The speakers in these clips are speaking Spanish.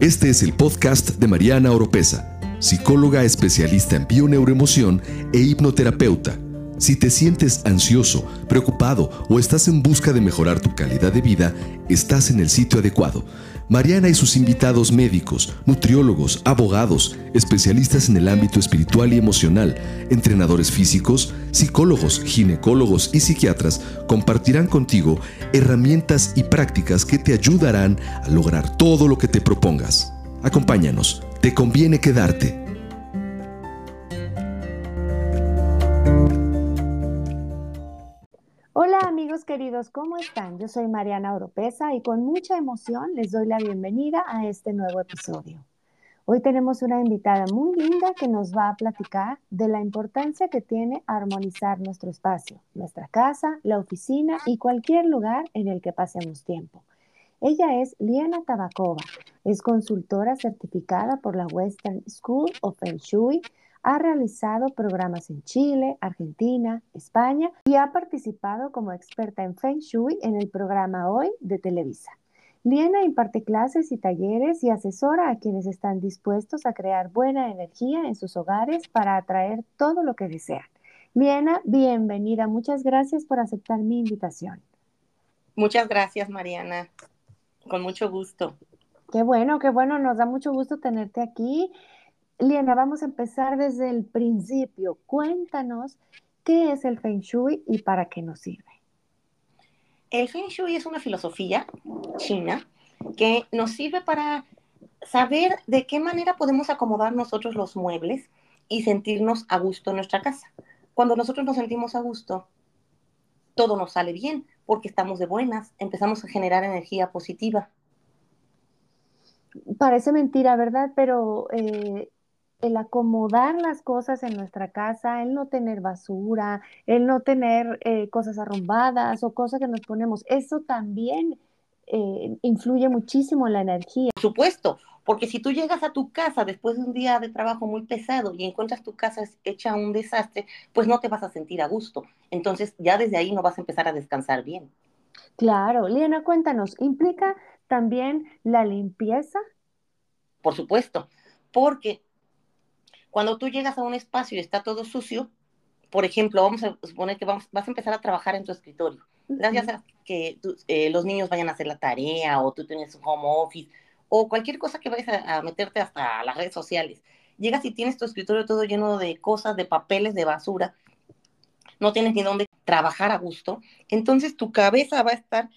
Este es el podcast de Mariana Oropesa, psicóloga especialista en bioneuroemoción e hipnoterapeuta. Si te sientes ansioso, preocupado o estás en busca de mejorar tu calidad de vida, estás en el sitio adecuado. Mariana y sus invitados médicos, nutriólogos, abogados, especialistas en el ámbito espiritual y emocional, entrenadores físicos, psicólogos, ginecólogos y psiquiatras compartirán contigo herramientas y prácticas que te ayudarán a lograr todo lo que te propongas. Acompáñanos, te conviene quedarte. Queridos, ¿cómo están? Yo soy Mariana Oropesa y con mucha emoción les doy la bienvenida a este nuevo episodio. Hoy tenemos una invitada muy linda que nos va a platicar de la importancia que tiene armonizar nuestro espacio, nuestra casa, la oficina y cualquier lugar en el que pasemos tiempo. Ella es Liana Tabakova, es consultora certificada por la Western School of Feng Shui, ha realizado programas en Chile, Argentina, España y ha participado como experta en Feng Shui en el programa Hoy de Televisa. Liena imparte clases y talleres y asesora a quienes están dispuestos a crear buena energía en sus hogares para atraer todo lo que desean. Liena, bienvenida. Muchas gracias por aceptar mi invitación. Muchas gracias, Mariana. Con mucho gusto. Qué bueno, qué bueno. Nos da mucho gusto tenerte aquí. Liana, vamos a empezar desde el principio. Cuéntanos qué es el Feng Shui y para qué nos sirve. El Feng Shui es una filosofía china que nos sirve para saber de qué manera podemos acomodar nosotros los muebles y sentirnos a gusto en nuestra casa. Cuando nosotros nos sentimos a gusto, todo nos sale bien porque estamos de buenas, empezamos a generar energía positiva. Parece mentira, ¿verdad? Pero eh, el acomodar las cosas en nuestra casa, el no tener basura, el no tener eh, cosas arrumbadas o cosas que nos ponemos, eso también eh, influye muchísimo en la energía. Por supuesto, porque si tú llegas a tu casa después de un día de trabajo muy pesado y encuentras tu casa hecha un desastre, pues no te vas a sentir a gusto. Entonces ya desde ahí no vas a empezar a descansar bien. Claro, Liana, cuéntanos, ¿implica también la limpieza? Por supuesto, porque cuando tú llegas a un espacio y está todo sucio, por ejemplo, vamos a suponer que vas a empezar a trabajar en tu escritorio. Gracias a que eh, los niños vayan a hacer la tarea o tú tienes un home office o cualquier cosa que vayas a, meterte hasta las redes sociales. Llegas y tienes tu escritorio todo lleno de cosas, de papeles, de basura. No tienes ni dónde trabajar a gusto. Entonces tu cabeza va a estar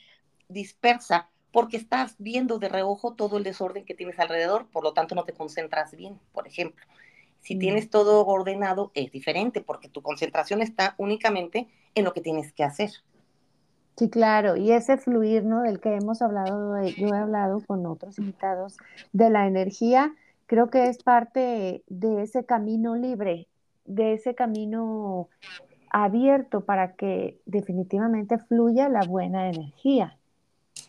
dispersa porque estás viendo de reojo todo el desorden que tienes alrededor, por lo tanto no te concentras bien, por ejemplo. Si mm. tienes todo ordenado, es diferente porque tu concentración está únicamente en lo que tienes que hacer. Sí, claro, y ese fluir, ¿no? Del que hemos hablado, yo he hablado con otros invitados, de la energía, creo que es parte de ese camino libre, de ese camino abierto para que definitivamente fluya la buena energía.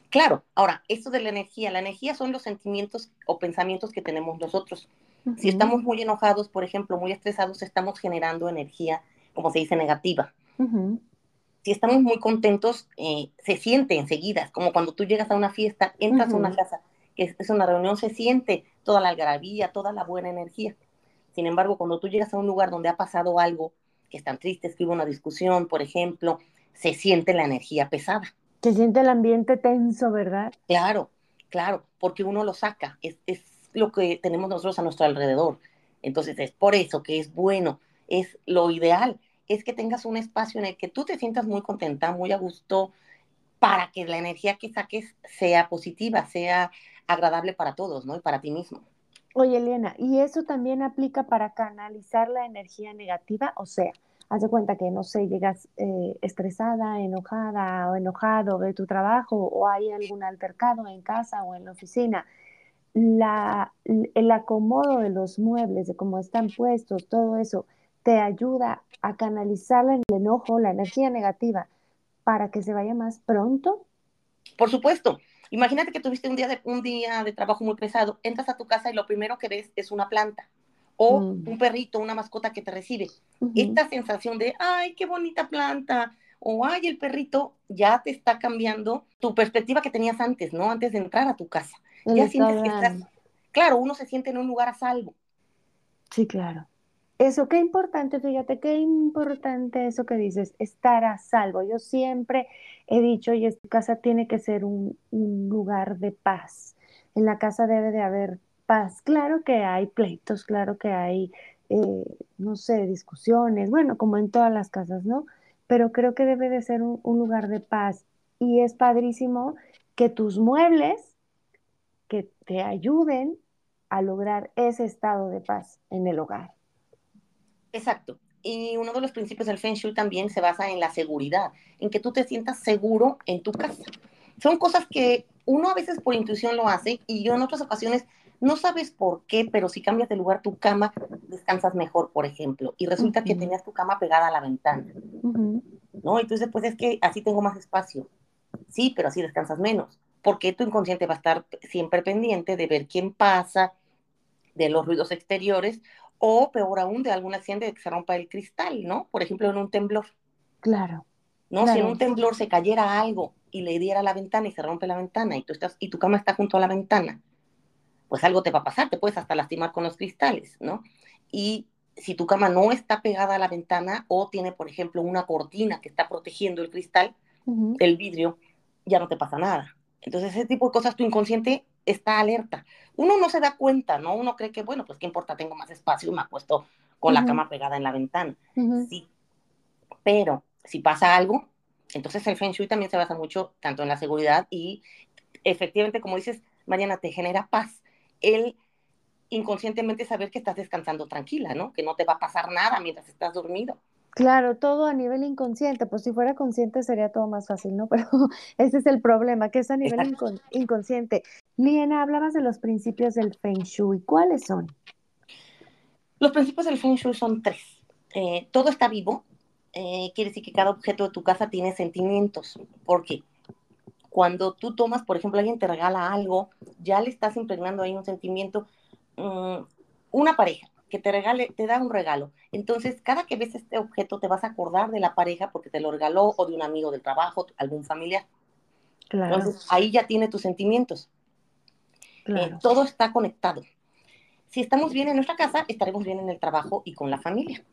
Claro, ahora, esto de la energía, la energía son los sentimientos o pensamientos que tenemos nosotros. Si estamos muy enojados, por ejemplo, muy estresados, estamos generando energía, como se dice, negativa. Si estamos muy contentos, eh, se siente enseguida, como cuando tú llegas a una fiesta, entras a una casa, que es una reunión, se siente toda la algarabía, toda la buena energía. Sin embargo, cuando tú llegas a un lugar donde ha pasado algo, que es tan triste, que hubo una discusión, por ejemplo, se siente la energía pesada. Se siente el ambiente tenso, ¿verdad? Claro, claro, porque uno lo saca, es, es lo que tenemos nosotros a nuestro alrededor. Entonces es por eso que es bueno, es lo ideal, es que tengas un espacio en el que tú te sientas muy contenta, muy a gusto, para que la energía que saques sea positiva, sea agradable para todos, ¿no? Y para ti mismo. Oye, Elena, ¿y eso también aplica para canalizar la energía negativa? O sea, haz cuenta que, no sé, llegas eh, estresada, enojada o enojado de tu trabajo o hay algún altercado en casa o en la oficina la, el acomodo de los muebles, de cómo están puestos, todo eso, te ayuda a canalizar el enojo, la energía negativa, para que se vaya más pronto? Por supuesto. Imagínate que tuviste un día de, un día de trabajo muy pesado, entras a tu casa y lo primero que ves es una planta o mm. un perrito, una mascota que te recibe. Esta sensación de, ay, qué bonita planta, o ay, el perrito, ya te está cambiando tu perspectiva que tenías antes, ¿no? Antes de entrar a tu casa ya sientes que estás, claro, uno se siente en un lugar a salvo. Sí, claro. Eso, qué importante, fíjate, qué importante eso que dices, estar a salvo. Yo siempre he dicho, y esta casa tiene que ser un, un lugar de paz. En la casa debe de haber paz. Claro que hay pleitos, claro que hay, eh, no sé, discusiones, bueno, como en todas las casas, ¿no? Pero creo que debe de ser un, un lugar de paz. Y es padrísimo que tus muebles, que te ayuden a lograr ese estado de paz en el hogar. Exacto. Y uno de los principios del Feng Shui también se basa en la seguridad, en que tú te sientas seguro en tu casa. Son cosas que uno a veces por intuición lo hace y yo en otras ocasiones no sabes por qué, pero si cambias de lugar tu cama, descansas mejor, por ejemplo, y resulta uh -huh. que tenías tu cama pegada a la ventana. Uh -huh. ¿No? Entonces, pues es que así tengo más espacio. Sí, pero así descansas menos, porque tu inconsciente va a estar siempre pendiente de ver quién pasa, de los ruidos exteriores, o peor aún, de algún accidente de que se rompa el cristal, ¿no? Por ejemplo, en un temblor. Claro. ¿No? Claro. Si en un temblor se cayera algo y le diera la ventana y se rompe la ventana y, tú estás, y tu cama está junto a la ventana, pues algo te va a pasar, te puedes hasta lastimar con los cristales, ¿no? Y si tu cama no está pegada a la ventana o tiene, por ejemplo, una cortina que está protegiendo el cristal, uh -huh. el vidrio, ya no te pasa nada. Entonces, ese tipo de cosas, tu inconsciente está alerta. Uno no se da cuenta, ¿no? Uno cree que, bueno, pues qué importa, tengo más espacio y me acuesto con uh -huh. la cama pegada en la ventana. Uh -huh. Sí. Pero si pasa algo, entonces el Feng Shui también se basa mucho tanto en la seguridad y efectivamente, como dices, Mariana, te genera paz. El inconscientemente saber que estás descansando tranquila, ¿no? Que no te va a pasar nada mientras estás dormido. Claro, todo a nivel inconsciente, pues si fuera consciente sería todo más fácil, ¿no? Pero ese es el problema, que es a nivel incon inconsciente. Liena, hablabas de los principios del Feng Shui, ¿cuáles son? Los principios del Feng Shui son tres. Eh, todo está vivo, eh, quiere decir que cada objeto de tu casa tiene sentimientos. ¿Por qué? Cuando tú tomas, por ejemplo, alguien te regala algo, ya le estás impregnando ahí un sentimiento. Um, una pareja que te regale, te da un regalo. Entonces, cada que ves este objeto, te vas a acordar de la pareja porque te lo regaló o de un amigo del trabajo, algún familiar. Claro. Entonces, ahí ya tiene tus sentimientos. Claro. Eh, todo está conectado. Si estamos bien en nuestra casa, estaremos bien en el trabajo y con la familia.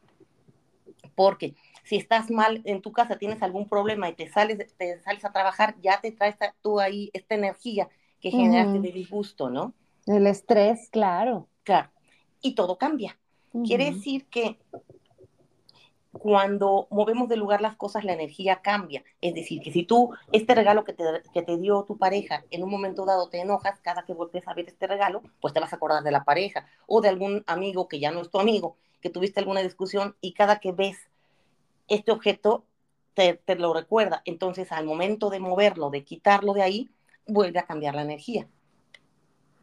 Porque si estás mal en tu casa, tienes algún problema y te sales, te sales a trabajar, ya te traes tú ahí esta energía que uh -huh. de disgusto, ¿no? El estrés, claro. Claro. Y todo cambia. Uh -huh. Quiere decir que cuando movemos de lugar las cosas, la energía cambia. Es decir, que si tú, este regalo que te, que te dio tu pareja, en un momento dado te enojas, cada que vuelves a ver este regalo, pues te vas a acordar de la pareja o de algún amigo que ya no es tu amigo, que tuviste alguna discusión y cada que ves este objeto te, te, lo recuerda. Entonces, al momento de moverlo, de quitarlo de ahí, vuelve a cambiar la energía.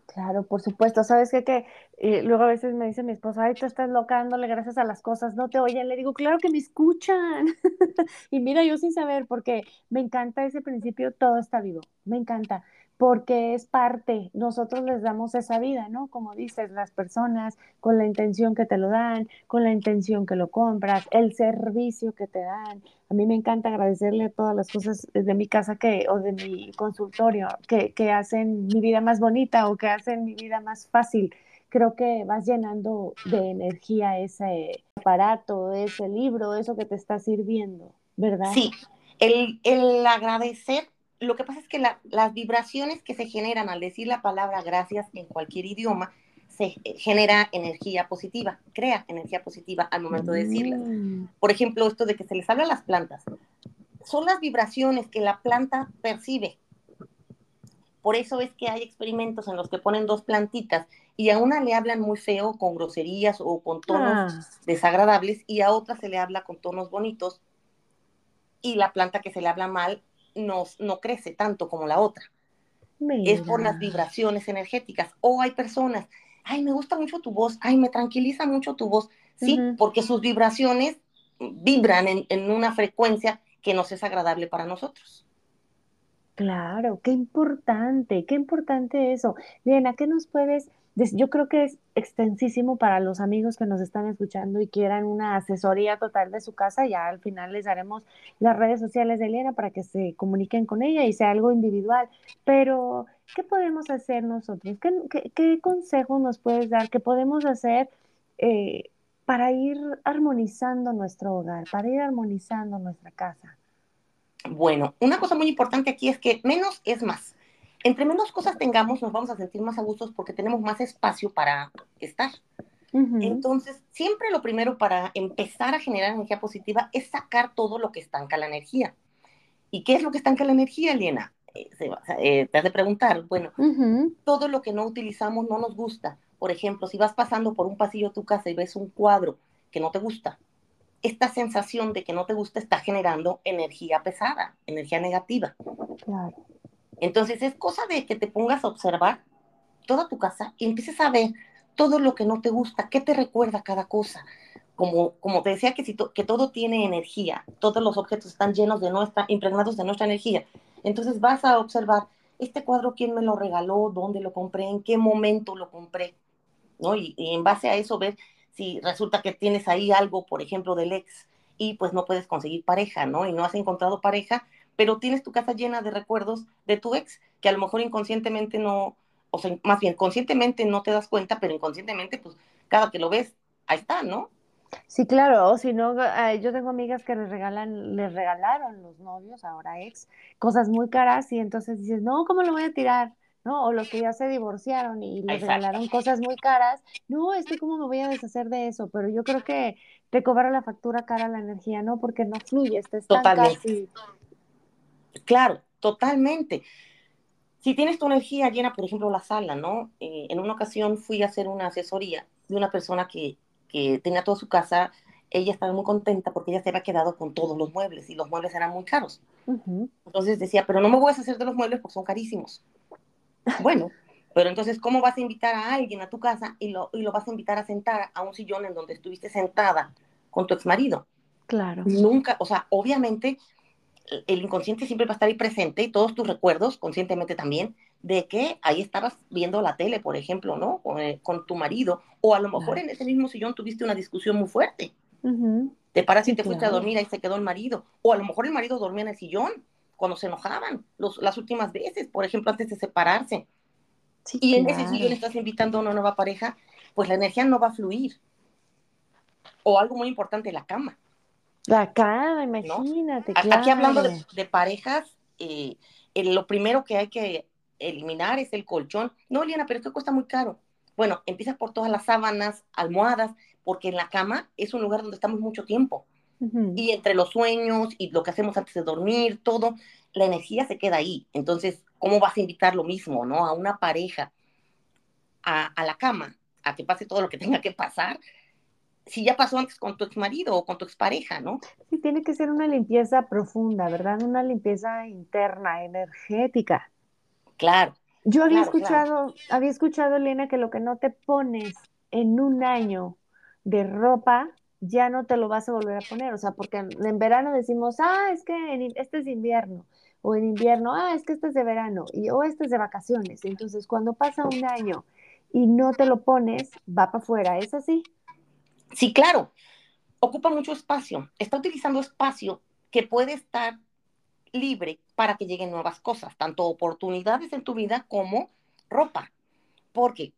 Claro, por supuesto. ¿Sabes qué? Que eh, luego a veces me dice mi esposa, ay, tú estás loca dándole gracias a las cosas, no te oyen. Le digo, claro que me escuchan. y mira, yo sin saber, porque me encanta ese principio, todo está vivo. Me encanta porque es parte, nosotros les damos esa vida, ¿no? Como dices, las personas con la intención que te lo dan, con la intención que lo compras, el servicio que te dan. A mí me encanta agradecerle todas las cosas de mi casa que, o de mi consultorio que, que hacen mi vida más bonita o que hacen mi vida más fácil. Creo que vas llenando de energía ese aparato, ese libro, eso que te está sirviendo, ¿verdad? Sí, el, el agradecer lo que pasa es que la, las vibraciones que se generan al decir la palabra gracias en cualquier idioma se genera energía positiva, crea energía positiva al momento de decirlas. Mm. Por ejemplo, esto de que se les habla a las plantas. Son las vibraciones que la planta percibe. Por eso es que hay experimentos en los que ponen dos plantitas y a una le hablan muy feo con groserías o con tonos ah. desagradables y a otra se le habla con tonos bonitos y la planta que se le habla mal no, no crece tanto como la otra. Mira. Es por las vibraciones energéticas. O hay personas, ay, me gusta mucho tu voz, ay, me tranquiliza mucho tu voz. Sí, uh -huh. porque sus vibraciones vibran en, en, una frecuencia que nos es agradable para nosotros. Claro, qué importante, qué importante eso. Liena, ¿qué nos puedes Yo creo que es extensísimo para los amigos que nos están escuchando y quieran una asesoría total de su casa. Ya al final les daremos las redes sociales de Liena para que se comuniquen con ella y sea algo individual. Pero, ¿qué podemos hacer nosotros? ¿Qué, qué, consejos nos puedes dar? ¿Qué podemos hacer eh, para ir armonizando nuestro hogar, para ir armonizando nuestra casa? Bueno, una cosa muy importante aquí es que menos es más. Entre menos cosas tengamos, nos vamos a sentir más a gustos porque tenemos más espacio para estar. Entonces, siempre lo primero para empezar a generar energía positiva es sacar todo lo que estanca la energía. ¿Y qué es lo que estanca la energía, Elena? Eh, eh, te has de preguntar, bueno, todo lo que no utilizamos no nos gusta. Por ejemplo, si vas pasando por un pasillo de tu casa y ves un cuadro que no te gusta, esta sensación de que no te gusta está generando energía pesada, energía negativa. Claro. Entonces es cosa de que te pongas a observar toda tu casa y empieces a ver todo lo que no te gusta, qué te recuerda cada cosa. Como, como te decía que, todo tiene energía, todos los objetos están llenos de nuestra, impregnados de nuestra energía. Entonces vas a observar este cuadro, quién me lo regaló, dónde lo compré, en qué momento lo compré, ¿no? Y en base a eso ver si resulta que tienes ahí algo, por ejemplo, del ex y pues no puedes conseguir pareja, ¿no? Y no has encontrado pareja, pero tienes tu casa llena de recuerdos de tu ex, que a lo mejor inconscientemente no, o sea, más bien conscientemente no te das cuenta, pero inconscientemente, pues cada que lo ves, ahí está, ¿no? Sí, claro, o si no, yo tengo amigas que les regalan, les regalaron los novios, ahora ex, cosas muy caras y entonces dices, no, ¿cómo lo voy a tirar? ¿no? O los que ya se divorciaron y les regalaron cosas muy caras. No, es que cómo me voy a deshacer de eso, pero yo creo que te cobra la factura cara la energía, ¿no? Porque no fluye, está Totalmente. Claro, totalmente. Si tienes tu energía llena, por ejemplo, la sala, ¿no? Eh, en una ocasión fui a hacer una asesoría de una persona que, que tenía toda su casa, ella estaba muy contenta porque ella se había quedado con todos los muebles y los muebles eran muy caros. Entonces decía, pero no me voy a deshacer de los muebles porque son carísimos. Bueno, pero entonces, ¿cómo vas a invitar a alguien a tu casa y lo, y lo vas a invitar a sentar a un sillón en donde estuviste sentada con tu ex marido? Claro. Nunca, o sea, obviamente el inconsciente siempre va a estar ahí presente y todos tus recuerdos, conscientemente también, de que ahí estabas viendo la tele, por ejemplo, ¿no? Con, eh, tu marido, o a lo mejor en ese mismo sillón tuviste una discusión muy fuerte. Te paras y te fuiste a dormir, ahí se quedó el marido, o a lo mejor el marido dormía en el sillón cuando se enojaban, los, las últimas veces, por ejemplo, antes de separarse. y en ese sillón estás invitando a una nueva pareja, pues la energía no va a fluir. O algo muy importante, la cama. La cama, imagínate. Aquí hablando de, parejas, eh, lo primero que hay que eliminar es el colchón. No, Liana, pero esto cuesta muy caro. Bueno, empieza por todas las sábanas, almohadas, porque en la cama es un lugar donde estamos mucho tiempo. Y entre los sueños y lo que hacemos antes de dormir, todo, la energía se queda ahí. Entonces, ¿cómo vas a invitar lo mismo, no? A una pareja a, a la cama, a que pase todo lo que tenga que pasar, si ya pasó antes con tu ex marido o con tu expareja, ¿no? Sí, tiene que ser una limpieza profunda, ¿verdad? Una limpieza interna, energética. Claro. Yo había escuchado, había escuchado, Elena, que lo que no te pones en un año de ropa, ya no te lo vas a volver a poner. O sea, porque en, verano decimos, ah, es que este es invierno. O en invierno, ah, es que este es de verano. Y, o este es de vacaciones. Entonces, cuando pasa un año y no te lo pones, va para afuera. ¿Es así? Sí, claro. Ocupa mucho espacio. Está utilizando espacio que puede estar libre para que lleguen nuevas cosas, tanto oportunidades en tu vida como ropa. Porque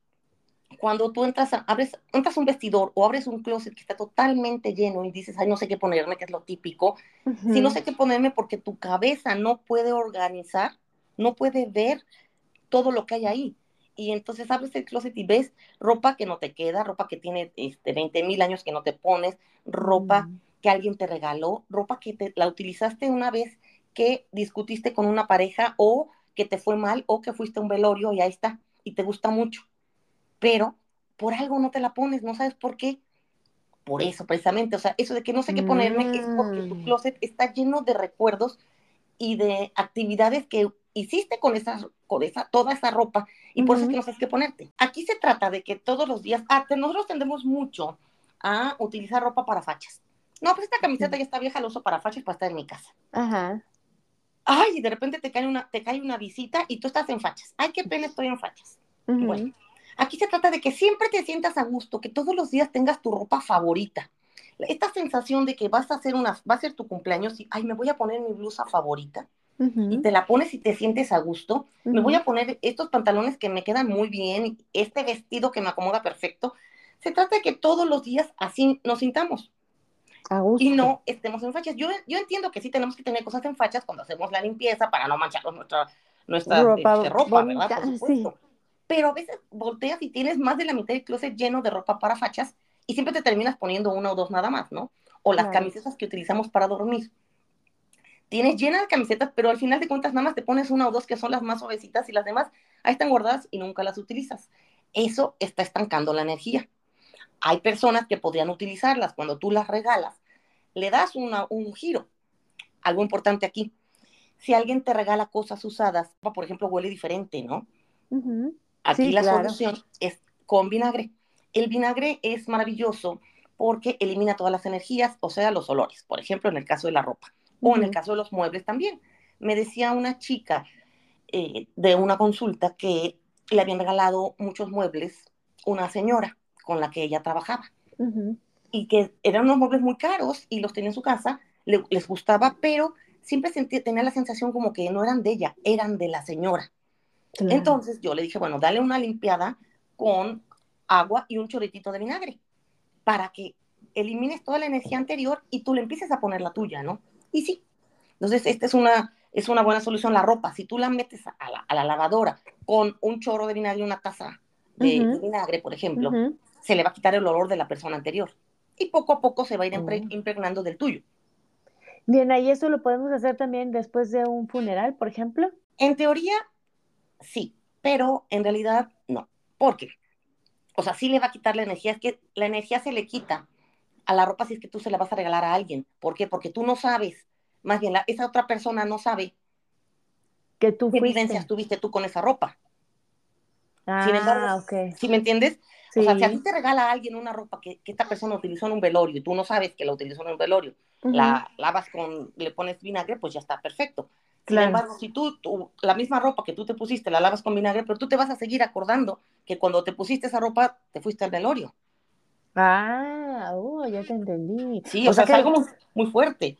cuando tú entras, a, abres, entras un vestidor o abres un closet que está totalmente lleno y dices, ay, no sé qué ponerme, que es lo típico, si no sé qué ponerme porque tu cabeza no puede organizar, no puede ver todo lo que hay ahí. Y entonces abres el closet y ves ropa que no te queda, ropa que tiene este, 20 mil años que no te pones, ropa que alguien te regaló, ropa que te, la utilizaste una vez que discutiste con una pareja o que te fue mal o que fuiste a un velorio y ahí está, y te gusta mucho pero por algo no te la pones, no sabes por qué. Por eso, precisamente, o sea, eso de que no sé qué ponerme es porque tu mm. closet está lleno de recuerdos y de actividades que hiciste con esa, con esa, toda esa ropa y por eso es que no sabes qué ponerte. Aquí se trata de que todos los días, ah, nosotros tendemos mucho a utilizar ropa para fachas. No, pues esta camiseta ya está vieja, la uso para fachas para estar en mi casa. Ajá. ay, y de repente te cae una, te cae una visita y tú estás en fachas. Ay, qué pena, estoy en fachas. Bueno, aquí se trata de que siempre te sientas a gusto, que todos los días tengas tu ropa favorita. Esta sensación de que vas a hacer una, va a ser tu cumpleaños y, ay, me voy a poner mi blusa favorita. Y te la pones y te sientes a gusto. Me voy a poner estos pantalones que me quedan muy bien, este vestido que me acomoda perfecto. Se trata de que todos los días así nos sintamos. Y no estemos en fachas. Yo, yo entiendo que sí tenemos que tener cosas en fachas cuando hacemos la limpieza para no mancharnos nuestra, nuestra ropa, este, ropa ¿verdad? Por supuesto. Pero a veces volteas y tienes más de la mitad del closet lleno de ropa para fachas y siempre te terminas poniendo una o dos nada más, ¿no? O las camisetas que utilizamos para dormir tienes llena de camisetas, pero al final de cuentas nada más te pones una o dos que son las más suavecitas y las demás ahí están guardadas y nunca las utilizas. Eso está estancando la energía. Hay personas que podrían utilizarlas cuando tú las regalas, le das una, un giro. Algo importante aquí. Si alguien te regala cosas usadas, por ejemplo, huele diferente, ¿no? Aquí la solución es con vinagre. El vinagre es maravilloso porque elimina todas las energías, o sea, los olores. Por ejemplo, en el caso de la ropa o en el caso de los muebles también. Me decía una chica eh, de una consulta que le habían regalado muchos muebles una señora con la que ella trabajaba y que eran unos muebles muy caros y los tenía en su casa, les gustaba, pero siempre sentía, tenía la sensación como que no eran de ella, eran de la señora. Entonces yo le dije, bueno, dale una limpiada con agua y un chorritito de vinagre para que elimines toda la energía anterior y tú le empieces a poner la tuya, ¿no? Y sí, entonces esta es una, es una buena solución. La ropa, si tú la metes a la, lavadora con un chorro de vinagre y una taza de, vinagre, por ejemplo, se le va a quitar el olor de la persona anterior. Y poco a poco se va a ir oh. impregnando del tuyo. Bien, ahí eso lo podemos hacer también después de un funeral, por ejemplo. En teoría, sí, pero en realidad no. ¿Por qué? O sea, sí le va a quitar la energía, es que la energía se le quita a la ropa si es que tú se la vas a regalar a alguien. ¿Por qué? Porque tú no sabes, más bien esa otra persona no sabe que tú qué evidencias tuviste tú con esa ropa. Ah, Sin embargo, ¿sí me entiendes? O sea, si a ti te regala a alguien una ropa que, esta persona utilizó en un velorio y tú no sabes que la utilizó en un velorio, la lavas con, le pones vinagre, pues ya está perfecto. Sin embargo, si tú, tú, la misma ropa que tú te pusiste, la lavas con vinagre, pero tú te vas a seguir acordando que cuando te pusiste esa ropa, te fuiste al velorio. Ah, oh, ya te entendí. Sí, o, sea, que... es algo muy, fuerte.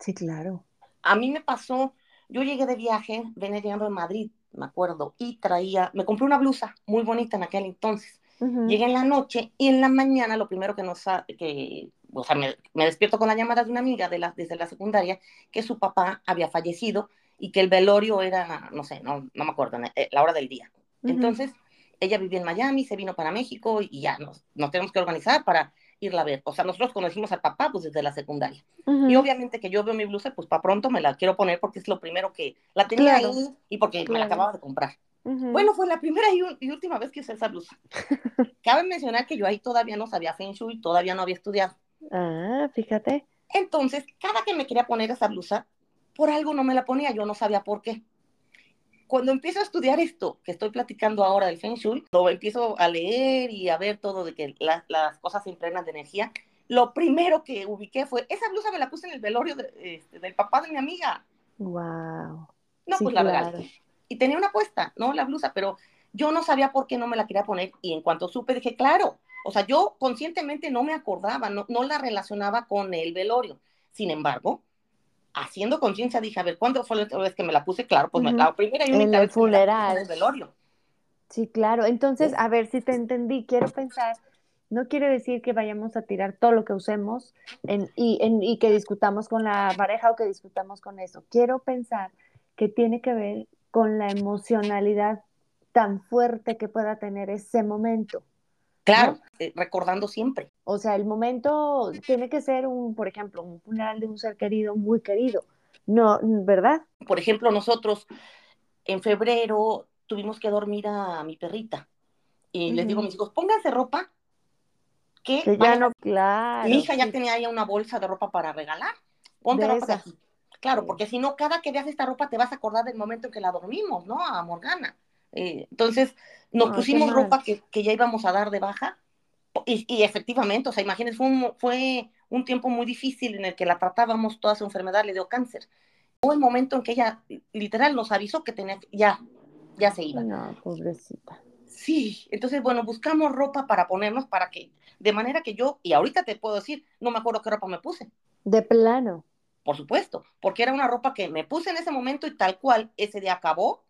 Sí, claro. A mí me pasó, yo llegué de viaje, venía llegando de Madrid, me acuerdo, y traía, me compré una blusa muy bonita en aquel entonces. Llegué en la noche y en la mañana lo primero que nos, que, o sea, me, despierto con la llamada de una amiga de la, desde la secundaria que su papá había fallecido y que el velorio era, no sé, no, no me acuerdo, eh, la hora del día. Entonces, ella vivía en Miami, se vino para México y ya nos, nos tenemos que organizar para irla a ver. O sea, nosotros conocimos al papá pues desde la secundaria. Y obviamente que yo veo mi blusa, pues para pronto me la quiero poner porque es lo primero que la tenía ahí y porque me la acababa de comprar. Bueno, fue la primera y, última vez que usé esa blusa. Cabe mencionar que yo ahí todavía no sabía Feng Shui, todavía no había estudiado. Ah, fíjate. Entonces, cada que me quería poner esa blusa, por algo no me la ponía, yo no sabía por qué cuando empiezo a estudiar esto que estoy platicando ahora del Feng Shui, lo empiezo a leer y a ver todo de que las cosas se impregnan de energía, lo primero que ubiqué fue, esa blusa me la puse en el velorio este, del papá de mi amiga. Wow. No, pues la regalé. Y tenía una puesta, ¿no? La blusa, pero yo no sabía por qué no me la quería poner y en cuanto supe dije, claro, o sea, yo conscientemente no me acordaba, no, no la relacionaba con el velorio. Sin embargo, haciendo conciencia dije, a ver, ¿cuándo fue la última vez que me la puse? Claro, pues la primera y única vez funeral. en el velorio. Sí, claro. Entonces, a ver si te entendí, quiero pensar, no quiere decir que vayamos a tirar todo lo que usemos en, y, en, y que discutamos con la pareja o que discutamos con eso. Quiero pensar que tiene que ver con la emocionalidad tan fuerte que pueda tener ese momento. Claro, eh, recordando siempre. O sea, el momento tiene que ser un, por ejemplo, un funeral de un ser querido, muy querido. No, ¿verdad? Por ejemplo, nosotros en febrero tuvimos que dormir a mi perrita. Y les digo a mis hijos, pónganse ropa. Que, ya no, claro. Mi hija ya tenía ya una bolsa de ropa para regalar. Ponte ropa de aquí. Claro, porque si no, cada que veas esta ropa te vas a acordar del momento en que la dormimos, ¿no? A Morgana. Eh, entonces, nos pusimos ropa que, que, ya íbamos a dar de baja y, y efectivamente, o sea, imagínense, fue un, fue un tiempo muy difícil en el que la tratábamos, toda su enfermedad le dio cáncer. Hubo el momento en que ella literal nos avisó que tenía, ya, ya se iba. No, pobrecita. Sí, entonces, bueno, buscamos ropa para ponernos para que, de manera que yo, y ahorita te puedo decir, no me acuerdo qué ropa me puse. De plano. Por supuesto, porque era una ropa que me puse en ese momento y tal cual ese día acabó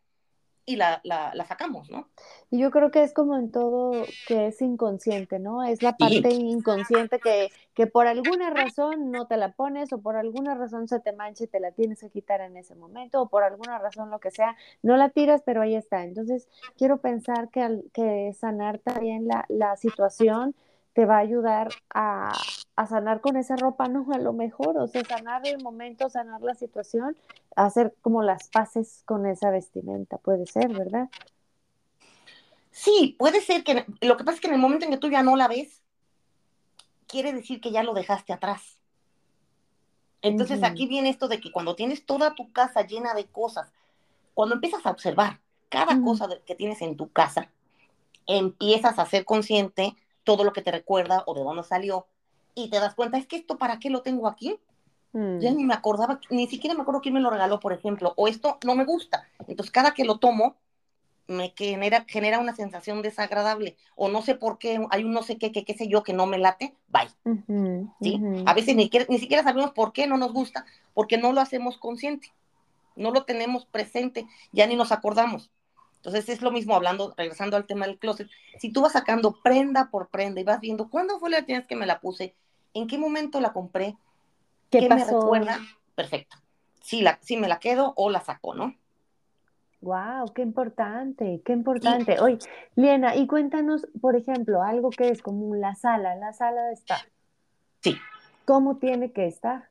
y la, la, la, sacamos, ¿no? Y yo creo que es como en todo que es inconsciente, ¿no? Es la parte sí. inconsciente que, que por alguna razón no te la pones o por alguna razón se te mancha y te la tienes que quitar en ese momento o por alguna razón lo que sea, no la tiras, pero ahí está. Entonces, quiero pensar que, al, que sanar también la, la situación te va a ayudar a, a, sanar con esa ropa, no, a lo mejor, o sea, sanar el momento, sanar la situación, hacer como las paces con esa vestimenta, puede ser, ¿verdad? Sí, puede ser que, lo que pasa es que en el momento en que tú ya no la ves, quiere decir que ya lo dejaste atrás. Entonces uh -huh. aquí viene esto de que cuando tienes toda tu casa llena de cosas, cuando empiezas a observar cada uh -huh. cosa que tienes en tu casa, empiezas a ser consciente todo lo que te recuerda o de dónde salió, y te das cuenta, es que esto para qué lo tengo aquí. Mm. Ya ni me acordaba, ni siquiera me acuerdo quién me lo regaló, por ejemplo, o esto no me gusta. Entonces, cada que lo tomo, me genera, genera una sensación desagradable, o no sé por qué, hay un no sé qué, qué, qué sé yo, que no me late, bye. Uh -huh, ¿Sí? Uh -huh. A veces ni, ni siquiera sabemos por qué no nos gusta, porque no lo hacemos consciente, no lo tenemos presente, ya ni nos acordamos. Entonces es lo mismo hablando, regresando al tema del closet. Si tú vas sacando prenda por prenda y vas viendo cuándo fue la última vez que me la puse, en qué momento la compré, qué, ¿Qué me recuerda, perfecto. Si, la, si me la quedo o la saco, ¿no? Wow, qué importante, qué importante. Oye, Liena, y cuéntanos, por ejemplo, algo que es como la sala, la sala de estar. Sí. ¿Cómo tiene que estar?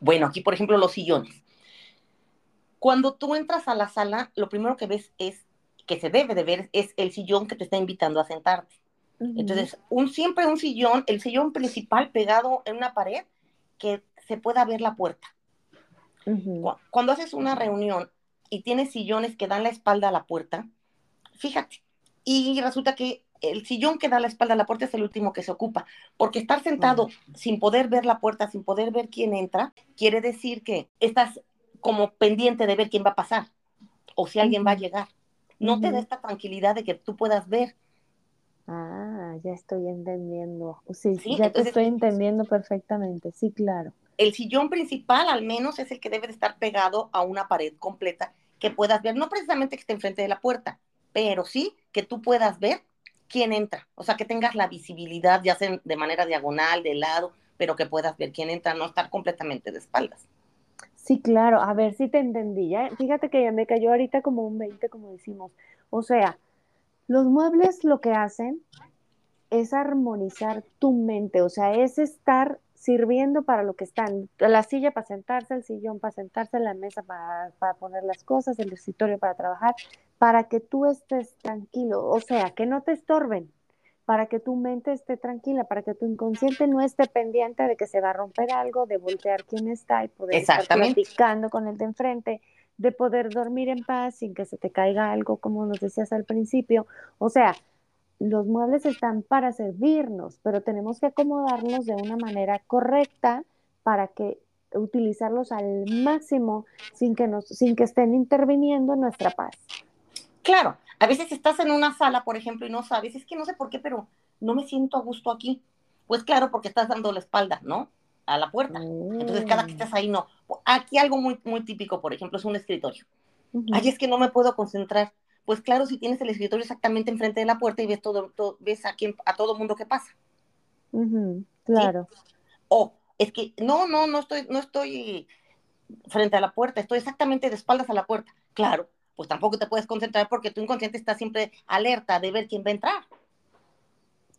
Bueno, aquí, por ejemplo, los sillones. Cuando tú entras a la sala, lo primero que ves es, que se debe de ver, es el sillón que te está invitando a sentarte. Uh -huh. Entonces, un, siempre un sillón, el sillón principal pegado en una pared, que se pueda ver la puerta. Uh -huh. Cuando haces una reunión y tienes sillones que dan la espalda a la puerta, fíjate, y resulta que el sillón que da la espalda a la puerta es el último que se ocupa, porque estar sentado uh -huh. sin poder ver la puerta, sin poder ver quién entra, quiere decir que estás como pendiente de ver quién va a pasar o si alguien va a llegar. No te da esta tranquilidad de que tú puedas ver. Ah, ya estoy entendiendo. Sí, sí ya entonces, te estoy entendiendo perfectamente. Sí, claro. El sillón principal al menos es el que debe de estar pegado a una pared completa que puedas ver, no precisamente que esté enfrente de la puerta, pero sí que tú puedas ver quién entra, o sea, que tengas la visibilidad, ya sea de manera diagonal, de lado, pero que puedas ver quién entra, no estar completamente de espaldas. Sí, claro, a ver si te entendí. Ya, fíjate que ya me cayó ahorita como un 20, como decimos. O sea, los muebles lo que hacen es armonizar tu mente, o sea, es estar sirviendo para lo que están. La silla para sentarse, el sillón para sentarse, la mesa para, para poner las cosas, el escritorio para trabajar, para que tú estés tranquilo, o sea, que no te estorben, para que tu mente esté tranquila, para que tu inconsciente no esté pendiente de que se va a romper algo, de voltear quién está y poder estar platicando con el de enfrente, de poder dormir en paz sin que se te caiga algo, como nos decías al principio. O sea, los muebles están para servirnos, pero tenemos que acomodarlos de una manera correcta para que utilizarlos al máximo sin que nos, sin que estén interviniendo en nuestra paz. Claro, a veces estás en una sala, por ejemplo, y no sabes, es que no sé por qué, pero no me siento a gusto aquí. Pues claro, porque estás dando la espalda, ¿no? A la puerta. Mm. Entonces, cada que estás ahí, no. Aquí algo muy, muy típico, por ejemplo, es un escritorio. Uh -huh. Ay, es que no me puedo concentrar. Pues claro, si tienes el escritorio exactamente enfrente de la puerta y ves todo, todo ves a, quién, a todo mundo que pasa. Uh -huh. Claro. ¿Sí? O es que no, no, no estoy, no estoy frente a la puerta, estoy exactamente de espaldas a la puerta. Claro, pues tampoco te puedes concentrar porque tu inconsciente está siempre alerta de ver quién va a entrar.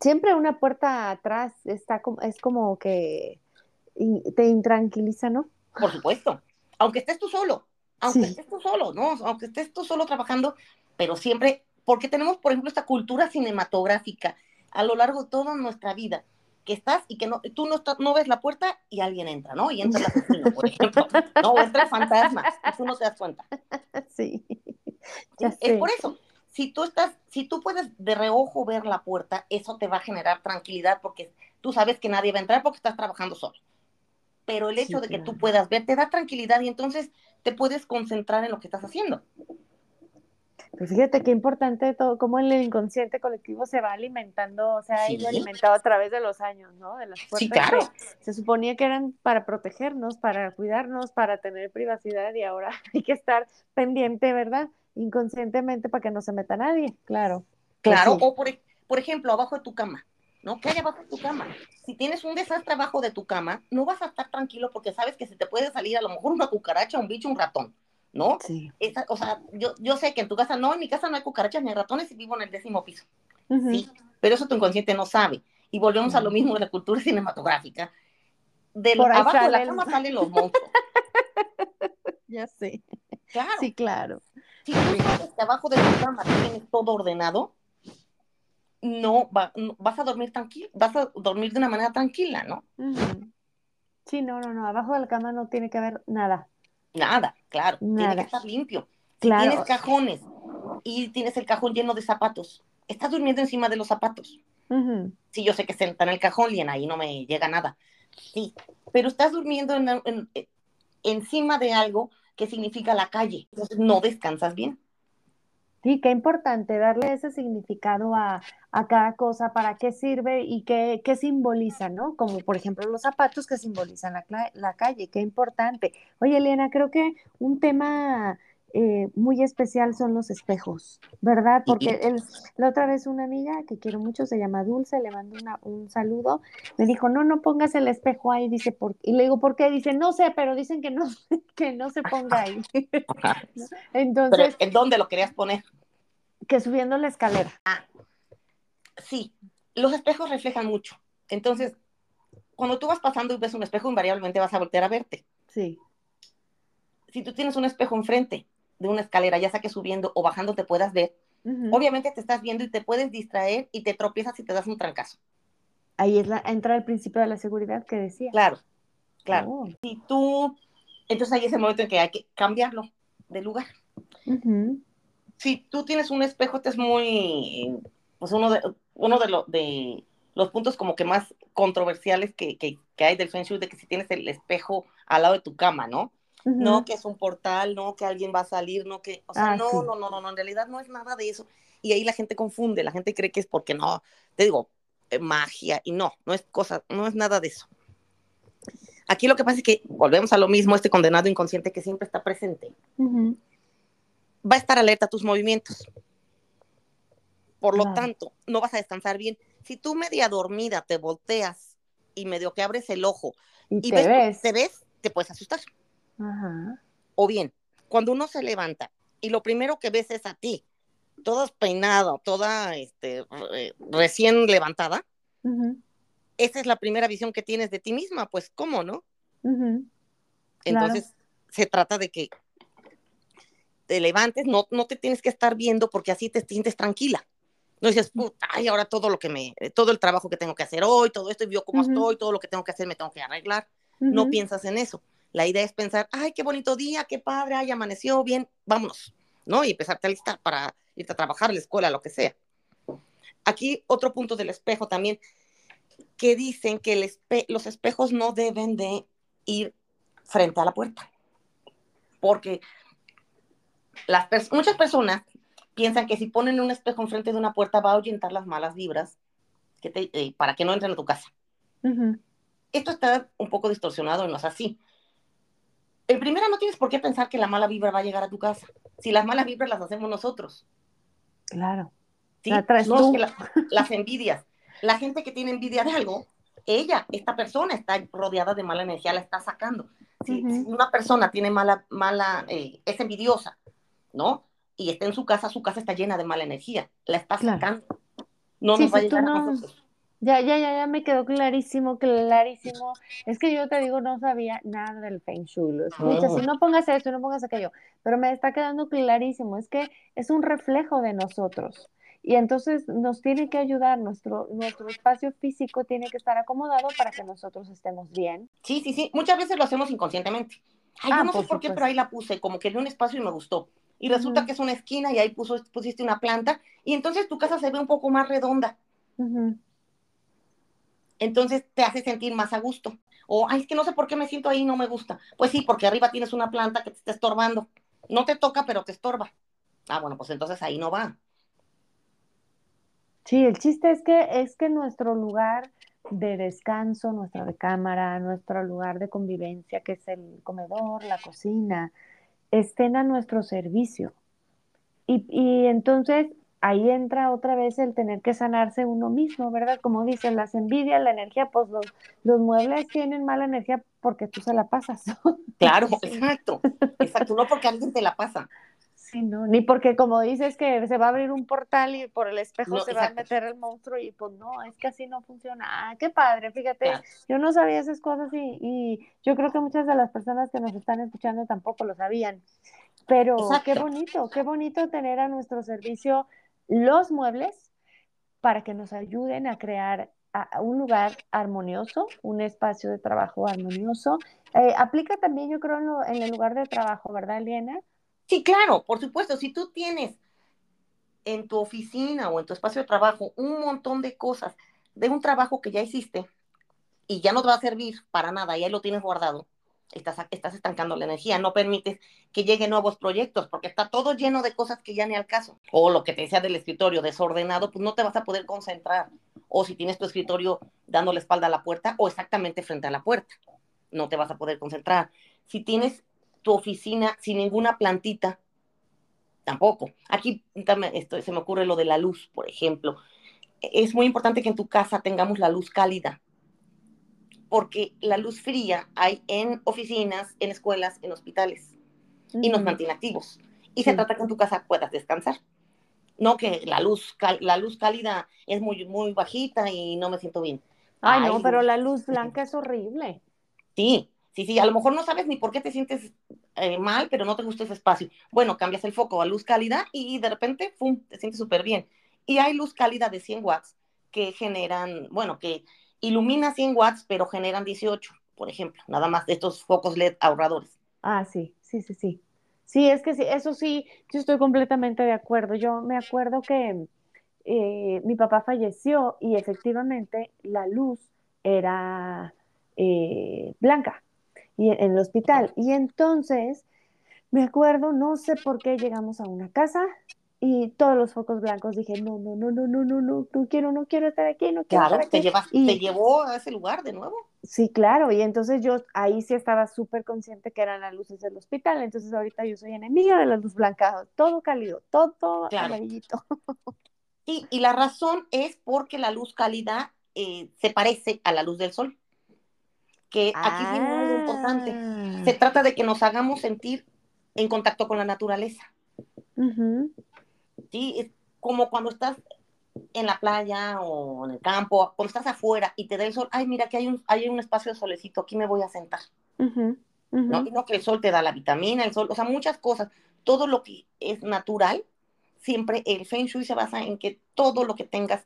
Siempre una puerta atrás está como, es como que te intranquiliza, ¿no? Por supuesto. Aunque estés tú solo, aunque sí. estés tú solo, ¿no? Aunque estés tú solo trabajando, pero siempre, porque tenemos, por ejemplo, esta cultura cinematográfica a lo largo de toda nuestra vida, que estás y que no, tú no, estás, no ves la puerta y alguien entra, ¿no? Y entra el asesino, por ejemplo. No, entra el fantasma, y tú no te das cuenta. Sí. Es, es por eso. Si tú estás, si tú puedes de reojo ver la puerta, eso te va a generar tranquilidad porque tú sabes que nadie va a entrar porque estás trabajando solo. Pero el hecho Sí, de que tú claro. puedas ver te da tranquilidad y entonces te puedes concentrar en lo que estás haciendo. Pues fíjate qué importante todo, cómo el inconsciente colectivo se va alimentando, se ha ido Sí. alimentado a través de los años, ¿no? De las Sí, puertas claro. que se suponía que eran para protegernos, para cuidarnos, para tener privacidad y ahora hay que estar pendiente, ¿verdad? Inconscientemente para que no se meta nadie, claro. Claro, sí. o por, por ejemplo, abajo de tu cama, ¿no? ¿Qué hay abajo de tu cama? Si tienes un desastre abajo de tu cama, no vas a estar tranquilo porque sabes que se te puede salir a lo mejor una cucaracha, un bicho, un ratón, ¿no? Sí. Esa- o sea, yo, yo sé que en tu casa no, en mi casa no hay cucarachas ni ratones y vivo en el décimo piso. Sí, pero eso tu inconsciente no sabe. Y volvemos a lo Claro. mismo de la cultura cinematográfica. Por ahí abajo de la el- cama salen los monstruos. Ya sé. Claro. Sí, claro. Si tú sabes que abajo de tu cama tienes todo ordenado, no, va- no- vas a dormir tranquilo, vas a dormir de una manera tranquila, ¿no? Sí, no, no, no. Abajo de la cama no tiene que haber nada. Nada, claro, tiene que estar limpio. Si Claro. tienes cajones y tienes el cajón lleno de zapatos, estás durmiendo encima de los zapatos. Sí, yo sé que está en el cajón y en ahí no me llega nada. Sí, pero estás durmiendo en- en- en- encima de algo que significa la calle. Entonces no descansas bien. Sí, qué importante darle ese significado a, a cada cosa, para qué sirve y qué, qué simboliza, ¿no? Como por ejemplo los zapatos que simbolizan la, la calle, qué importante. Oye, Elena, creo que un tema eh, muy especial son los espejos, ¿verdad? Porque el- la otra vez una amiga que quiero mucho, se llama Dulce, le mando una- un saludo, me dijo, no, no pongas el espejo ahí, dice, ¿por? Y le digo, ¿por qué? Dice, no sé, pero dicen que no, que no se ponga ahí. Entonces, ¿en dónde lo querías poner? que subiendo la escalera. Sí, los espejos reflejan mucho. Entonces, cuando tú vas pasando y ves un espejo, invariablemente vas a voltear a verte. Sí. Si tú tienes un espejo enfrente de una escalera, ya sea que subiendo o bajando te puedas ver, obviamente te estás viendo y te puedes distraer y te tropiezas y te das un trancazo. Ahí es la, entra el principio de la seguridad que decía. Claro, claro. Oh. Si tú, entonces ahí es el momento en que hay que cambiarlo de lugar. Si tú tienes un espejo, este es muy, pues uno de, uno de, lo- de los puntos como que más controversiales que, que, que hay del Feng Shui, de que si tienes el espejo al lado de tu cama, ¿no? No que es un portal, no que alguien va a salir, no que, o sea, Ah, no, sí. no, no, no, no, en realidad no es nada de eso. Y ahí la gente confunde, la gente cree que es porque no, te digo, eh, magia, y no, no es cosa, no es nada de eso. Aquí lo que pasa es que volvemos a lo mismo, este condenado inconsciente que siempre está presente, va a estar alerta a tus movimientos. Por lo Claro. tanto, no vas a descansar bien. Si tú media dormida te volteas y medio que abres el ojo Y, y te ves, ves. te ves, te puedes asustar. Ajá. O bien, cuando uno se levanta y lo primero que ves es a ti, toda peinada, toda este, re- recién levantada, esa es la primera visión que tienes de ti misma, pues ¿cómo no? Entonces, se trata de que te levantes, no, no te tienes que estar viendo porque así te sientes tranquila. No dices, puta, ay, ahora todo lo que me, todo el trabajo que tengo que hacer hoy, todo esto, y yo cómo estoy, todo lo que tengo que hacer me tengo que arreglar. No piensas en eso. La idea es pensar, ay, qué bonito día, qué padre, ay, amaneció bien, vámonos, ¿no? Y empezarte a listar para irte a trabajar a la escuela, lo que sea. Aquí otro punto del espejo también, que dicen que el espe- los espejos no deben de ir frente a la puerta, porque las pers- muchas personas piensan que si ponen un espejo enfrente de una puerta va a ahuyentar las malas vibras que te- eh, para que no entren a tu casa esto está un poco distorsionado y no es así. En primera, no tienes por qué pensar que la mala vibra va a llegar a tu casa. Si las malas vibras las hacemos nosotros. Claro. ¿sí? La traes no tú. es que la- las envidias. La gente que tiene envidia de algo, ella, esta persona está rodeada de mala energía, la está sacando. Si, una persona tiene mala, mala, eh, es envidiosa, ¿no? Y está en su casa, su casa está llena de mala energía. La está Claro. sacando. No Sí, nos va a llegar a no- nosotros. Ya, ya, ya, ya me quedó clarísimo, clarísimo. Es que yo te digo, no sabía nada del Feng Shui. Lo escuchas y Mm. no pongas esto, no pongas aquello. Pero me está quedando clarísimo. Es que es un reflejo de nosotros. Y entonces nos tiene que ayudar, nuestro, nuestro espacio físico tiene que estar acomodado para que nosotros estemos bien. Sí, sí, sí. Muchas veces lo hacemos inconscientemente. Ay, Ah, yo no sé por qué, supuesto. pero ahí la puse, como que vi un espacio y me gustó. Y resulta Ujú. que es una esquina y ahí puso, pusiste una planta y entonces tu casa se ve un poco más redonda. Ujú. Entonces te hace sentir más a gusto. O, ay, es que no sé por qué me siento ahí no me gusta. Pues sí, porque arriba tienes una planta que te está estorbando. No te toca, pero te estorba. Ah, bueno, pues entonces ahí no va. Sí, el chiste es que es que nuestro lugar de descanso, nuestra recámara, nuestro lugar de convivencia, que es el comedor, la cocina, estén a nuestro servicio. Y, y entonces ahí entra otra vez el tener que sanarse uno mismo, ¿verdad? Como dicen, las envidias, la energía, pues los, los muebles tienen mala energía porque tú se la pasas. Claro, exacto, exacto, no porque alguien te la pasa. Sí, no, ni porque como dices que se va a abrir un portal y por el espejo se va a meter el monstruo y pues no, es que así no funciona. Ah, qué padre, fíjate, yo no sabía esas cosas y, y, yo creo que muchas de las personas que nos están escuchando tampoco lo sabían. Pero qué bonito, qué bonito tener a nuestro servicio los muebles para que nos ayuden a crear un lugar armonioso, un espacio de trabajo armonioso. Eh, aplica también, yo creo, en, el lugar de trabajo, ¿verdad, Eliana? Sí, claro, por supuesto. Si tú tienes en tu oficina o en tu espacio de trabajo un montón de cosas de un trabajo que ya hiciste y ya no te va a servir para nada y ahí lo tienes guardado, estás, estás estancando la energía, no permites que lleguen nuevos proyectos, porque está todo lleno de cosas que ya ni al caso. O lo que te decía del escritorio desordenado, pues no te vas a poder concentrar. O si tienes tu escritorio dando la espalda a la puerta o exactamente frente a la puerta, no te vas a poder concentrar. Si tienes tu oficina sin ninguna plantita, tampoco. Aquí esto, se me ocurre lo de la luz, por ejemplo. Es muy importante que en tu casa tengamos la luz cálida porque la luz fría hay en oficinas, en escuelas, en hospitales y nos mantiene activos. Y se trata que en tu casa puedas descansar. No que la luz, la luz cálida es muy, muy bajita y no me siento bien. Ay, no, pero la luz blanca es horrible. Sí, sí, sí, a lo mejor no sabes ni por qué te sientes eh, mal, pero no te gusta ese espacio. Bueno, cambias el foco a luz cálida y de repente, ¡pum!, te sientes súper bien. Y hay luz cálida de 100 watts que generan, bueno, que ilumina 100 watts, pero generan 18, por ejemplo, nada más de estos focos LED ahorradores. Ah, sí, sí, sí, sí. Sí, es que sí, eso sí, yo estoy completamente de acuerdo. Yo me acuerdo que eh, mi papá falleció y efectivamente la luz era eh, blanca y en el hospital. Y entonces, me acuerdo, no sé por qué llegamos a una casa y todos los focos blancos dije, no, no, no, no, no, no, no, no quiero, no quiero estar aquí, no quiero estar aquí. Te, llevas, y, te llevó a ese lugar de nuevo. Sí, claro, y entonces yo ahí sí estaba súper consciente que eran las luces del hospital, entonces ahorita yo soy enemiga de la luz blanca, todo cálido, todo claro. amarillito. Y, y la razón es porque la luz cálida eh, se parece a la luz del sol, que aquí sí es muy importante. Se trata de que nos hagamos sentir en contacto con la naturaleza. Uh ¿sí? Es como cuando estás en la playa o en el campo, cuando estás afuera y te da el sol, ay, mira que hay un, hay un espacio de solecito, aquí me voy a sentar. ¿No? Y no que el sol te da la vitamina, el sol, o sea, muchas cosas. Todo lo que es natural, siempre el Feng Shui se basa en que todo lo que tengas,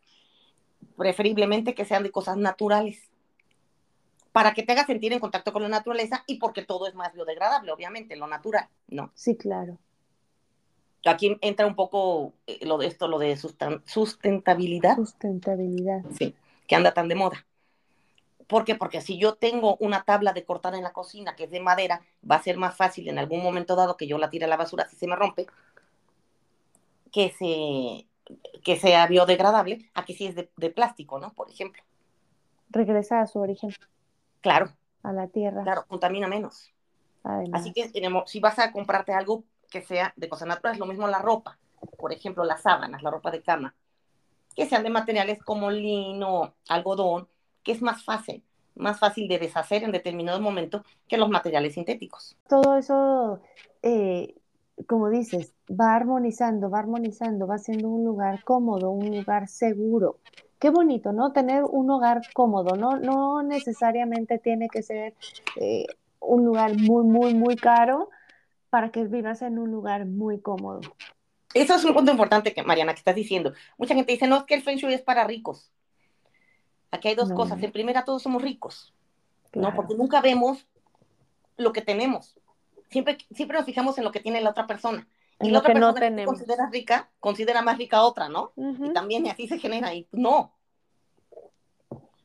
preferiblemente que sean de cosas naturales, para que te haga sentir en contacto con la naturaleza y porque todo es más biodegradable, obviamente, lo natural, ¿no? Sí, claro aquí entra un poco eh, lo de esto, lo de sustentabilidad. Sustentabilidad. Sí, que anda tan de moda. ¿Por qué? Porque si yo tengo una tabla de cortar en la cocina que es de madera, va a ser más fácil en algún momento dado que yo la tire a la basura si se me rompe, que, se, que sea biodegradable, aquí sí es de, de plástico, ¿no? Por ejemplo. Regresa a su origen. Claro. A la tierra. Claro, contamina menos. Así que si vas a comprarte algo, que sea de cosas naturales. Lo mismo la ropa, por ejemplo, las sábanas, la ropa de cama, que sean de materiales como lino, algodón, que es más fácil, más fácil de deshacer en determinado momento que los materiales sintéticos. Todo eso, eh, como dices, va armonizando, va armonizando, va siendo un lugar cómodo, un lugar seguro. Qué bonito, ¿no? Tener un hogar cómodo, no, no necesariamente tiene que ser eh, un lugar muy, muy, muy caro, para que vivas en un lugar muy cómodo. Eso es un punto importante, que, Mariana, que estás diciendo. Mucha gente dice, no, es que el Feng Shui es para ricos. Aquí hay dos cosas. En primera, todos somos ricos, ¿no? Porque nunca vemos lo que tenemos. Siempre, siempre nos fijamos en lo que tiene la otra persona. Y la otra persona que considera rica, considera más rica a otra, ¿no? Y también así se genera. Y no.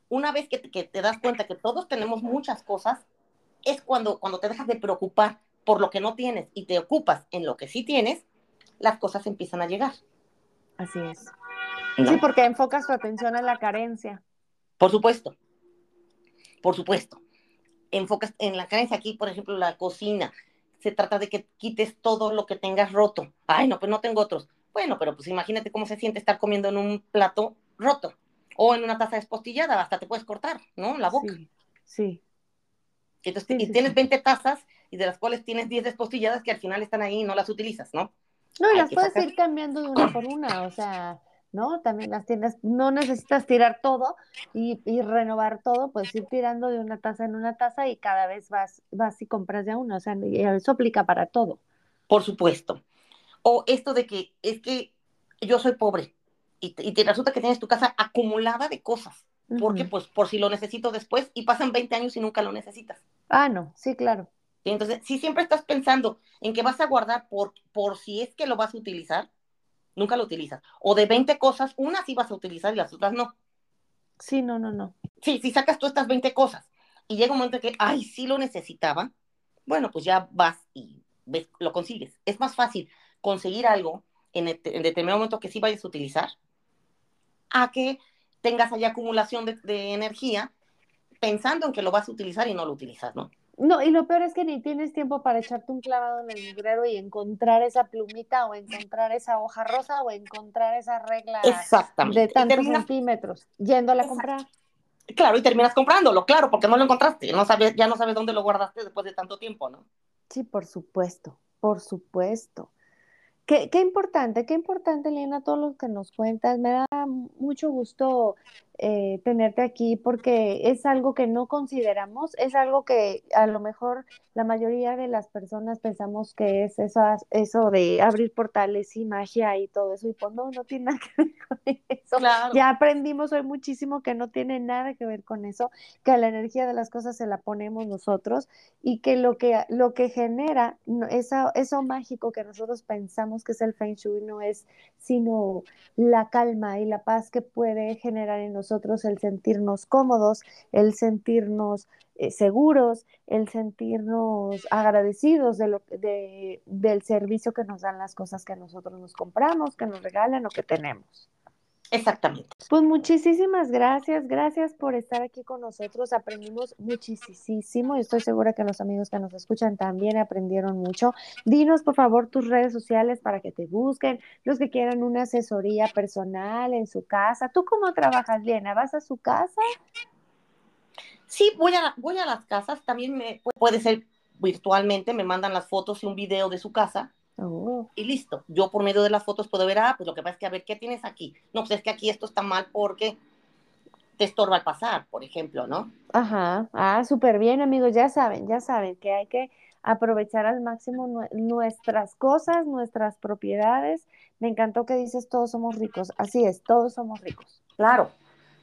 una vez que te, te, das cuenta que todos tenemos muchas cosas, es cuando, cuando te dejas de preocupar por lo que no tienes y te ocupas en lo que sí tienes, las cosas empiezan a llegar. Así es. Sí, porque enfocas tu atención en la carencia. Por supuesto. Por supuesto. Enfocas en la carencia aquí, por ejemplo, la cocina. Se trata de que quites todo lo que tengas roto. Ay, no, pues no tengo otros. Bueno, pero pues imagínate cómo se siente estar comiendo en un plato roto o en una taza despostillada, hasta te puedes cortar, ¿no? La boca. Sí. sí. Entonces, y tienes 20 tazas y de las cuales tienes 10 despostilladas que al final están ahí y no las utilizas, ¿no? No, y las puedes ir cambiando de una por una, o sea, ¿no? También las tienes, no necesitas tirar todo y, y, renovar todo, pues ir tirando de una taza en una taza y cada vez vas, vas y compras ya una, o sea, eso aplica para todo. Por supuesto. O esto de que es que yo soy pobre y y te resulta que tienes tu casa acumulada de cosas porque pues por si lo necesito después y pasan 20 años y nunca lo necesitas. Ah, no, sí, claro. Entonces, si siempre estás pensando en que vas a guardar por, por si es que lo vas a utilizar, nunca lo utilizas. O de 20 cosas, una sí vas a utilizar y las otras no. Sí, no, no, no. Sí, si sacas tú estas 20 cosas y llega un momento que, ay, sí lo necesitaba, bueno, pues ya vas y ves, lo consigues. Es más fácil conseguir algo en, en determinado momento que sí vayas a utilizar a que tengas allá acumulación de, de, energía pensando en que lo vas a utilizar y no lo utilizas, ¿no? No, y lo peor es que ni tienes tiempo para echarte un clavado en el librero y encontrar esa plumita o encontrar esa hoja rosa o encontrar esa regla Exactamente. de tantos terminas... centímetros, yéndola a comprar. Claro, y terminas comprándolo, claro, porque no lo encontraste, no sabes, ya no sabes dónde lo guardaste después de tanto tiempo, ¿no? Sí, por supuesto, por supuesto. Qué, qué, importante, qué importante, Elena, todo lo que nos cuentas. Me da mucho gusto eh, tenerte aquí porque es algo que no consideramos, es algo que a lo mejor la mayoría de las personas pensamos que es eso, eso de abrir portales y magia y todo eso, y pues no, no tiene nada que ver con eso. Claro. Ya aprendimos hoy muchísimo que no tiene nada que ver con eso, que la energía de las cosas se la ponemos nosotros y que lo que, lo que genera eso, eso mágico que nosotros pensamos que es el Feng Shui no es sino la calma y la paz que puede generar en nosotros el sentirnos cómodos, el sentirnos eh, seguros, el sentirnos agradecidos de lo, de, del servicio que nos dan las cosas que nosotros nos compramos, que nos regalan o que tenemos. Exactamente. Pues muchísimas gracias, gracias por estar aquí con nosotros. Aprendimos muchísimo y estoy segura que los amigos que nos escuchan también aprendieron mucho. Dinos por favor tus redes sociales para que te busquen, los que quieran una asesoría personal en su casa. ¿Tú cómo trabajas, Liena? ¿Vas a su casa? Sí, voy a, voy a las casas, también me, puede ser virtualmente, me mandan las fotos y un video de su casa Oh. Y listo. Yo por medio de las fotos puedo ver, ah, pues lo que pasa es que a ver, ¿qué tienes aquí? No, pues es que aquí esto está mal porque te estorba al pasar, por ejemplo, ¿no? Ajá. Ah, súper bien, amigos. Ya saben, ya saben que hay que aprovechar al máximo nuestras cosas, nuestras propiedades. Me encantó que dices todos somos ricos. Así es, todos somos ricos. Claro.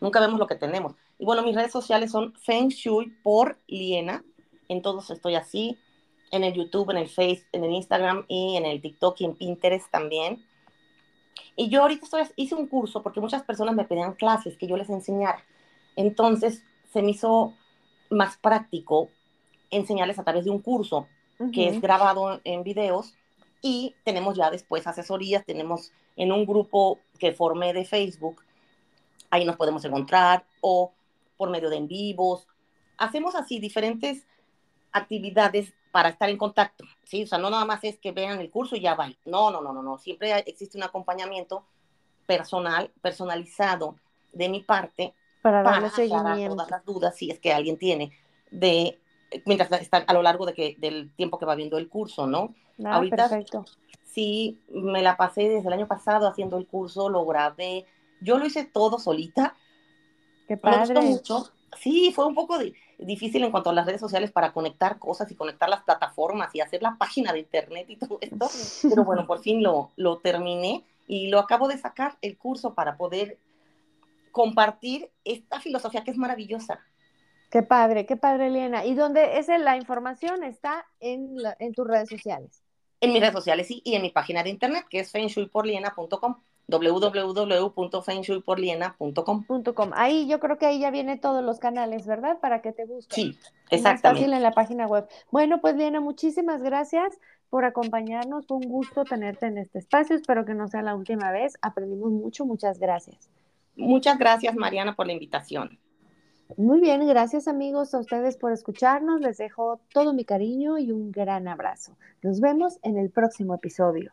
Nunca vemos lo que tenemos. Y bueno, mis redes sociales son Feng Shui por Liena. En todos estoy así en el YouTube, en el Face, en el Instagram y en el TikTok y en Pinterest también. Y yo ahorita estoy, hice un curso porque muchas personas me pedían clases que yo les enseñara. Entonces se me hizo más práctico enseñarles a través de un curso uh -huh. que es grabado en videos y tenemos ya después asesorías, tenemos en un grupo que formé de Facebook, ahí nos podemos encontrar o por medio de en vivos. Hacemos así diferentes actividades para estar en contacto, ¿sí? O sea, no nada más es que vean el curso y ya van. No, no, no, no, no. Siempre existe un acompañamiento personal, personalizado de mi parte para, para seguimiento. todas las dudas, si es que alguien tiene, de mientras está a lo largo de que, del tiempo que va viendo el curso, ¿no? Ah, Ahorita perfecto. sí me la pasé desde el año pasado haciendo el curso, lo grabé, yo lo hice todo solita. Qué Me padre. gustó mucho. Sí, fue un poco difícil en cuanto a las redes sociales para conectar cosas y conectar las plataformas y hacer la página de internet y todo esto. Pero bueno, por fin lo, lo terminé y lo acabo de sacar el curso para poder compartir esta filosofía que es maravillosa. Qué padre, qué padre, Eliana. ¿Y dónde es la información? Está en, la, en tus redes sociales. En mis redes sociales, sí, y en mi página de internet, que es fengshuiporliena.com. www.fengshuiporliena.com. Ahí yo creo que ahí ya viene todos los canales, ¿verdad? Para que te busquen. Sí, exactamente. Más fácil en la página web. Bueno, pues Liena, muchísimas gracias por acompañarnos. Fue un gusto tenerte en este espacio. Espero que no sea la última vez. Aprendimos mucho. Muchas gracias. Muchas gracias, Mariana, por la invitación. Muy bien, gracias amigos a ustedes por escucharnos. Les dejo todo mi cariño y un gran abrazo. Nos vemos en el próximo episodio.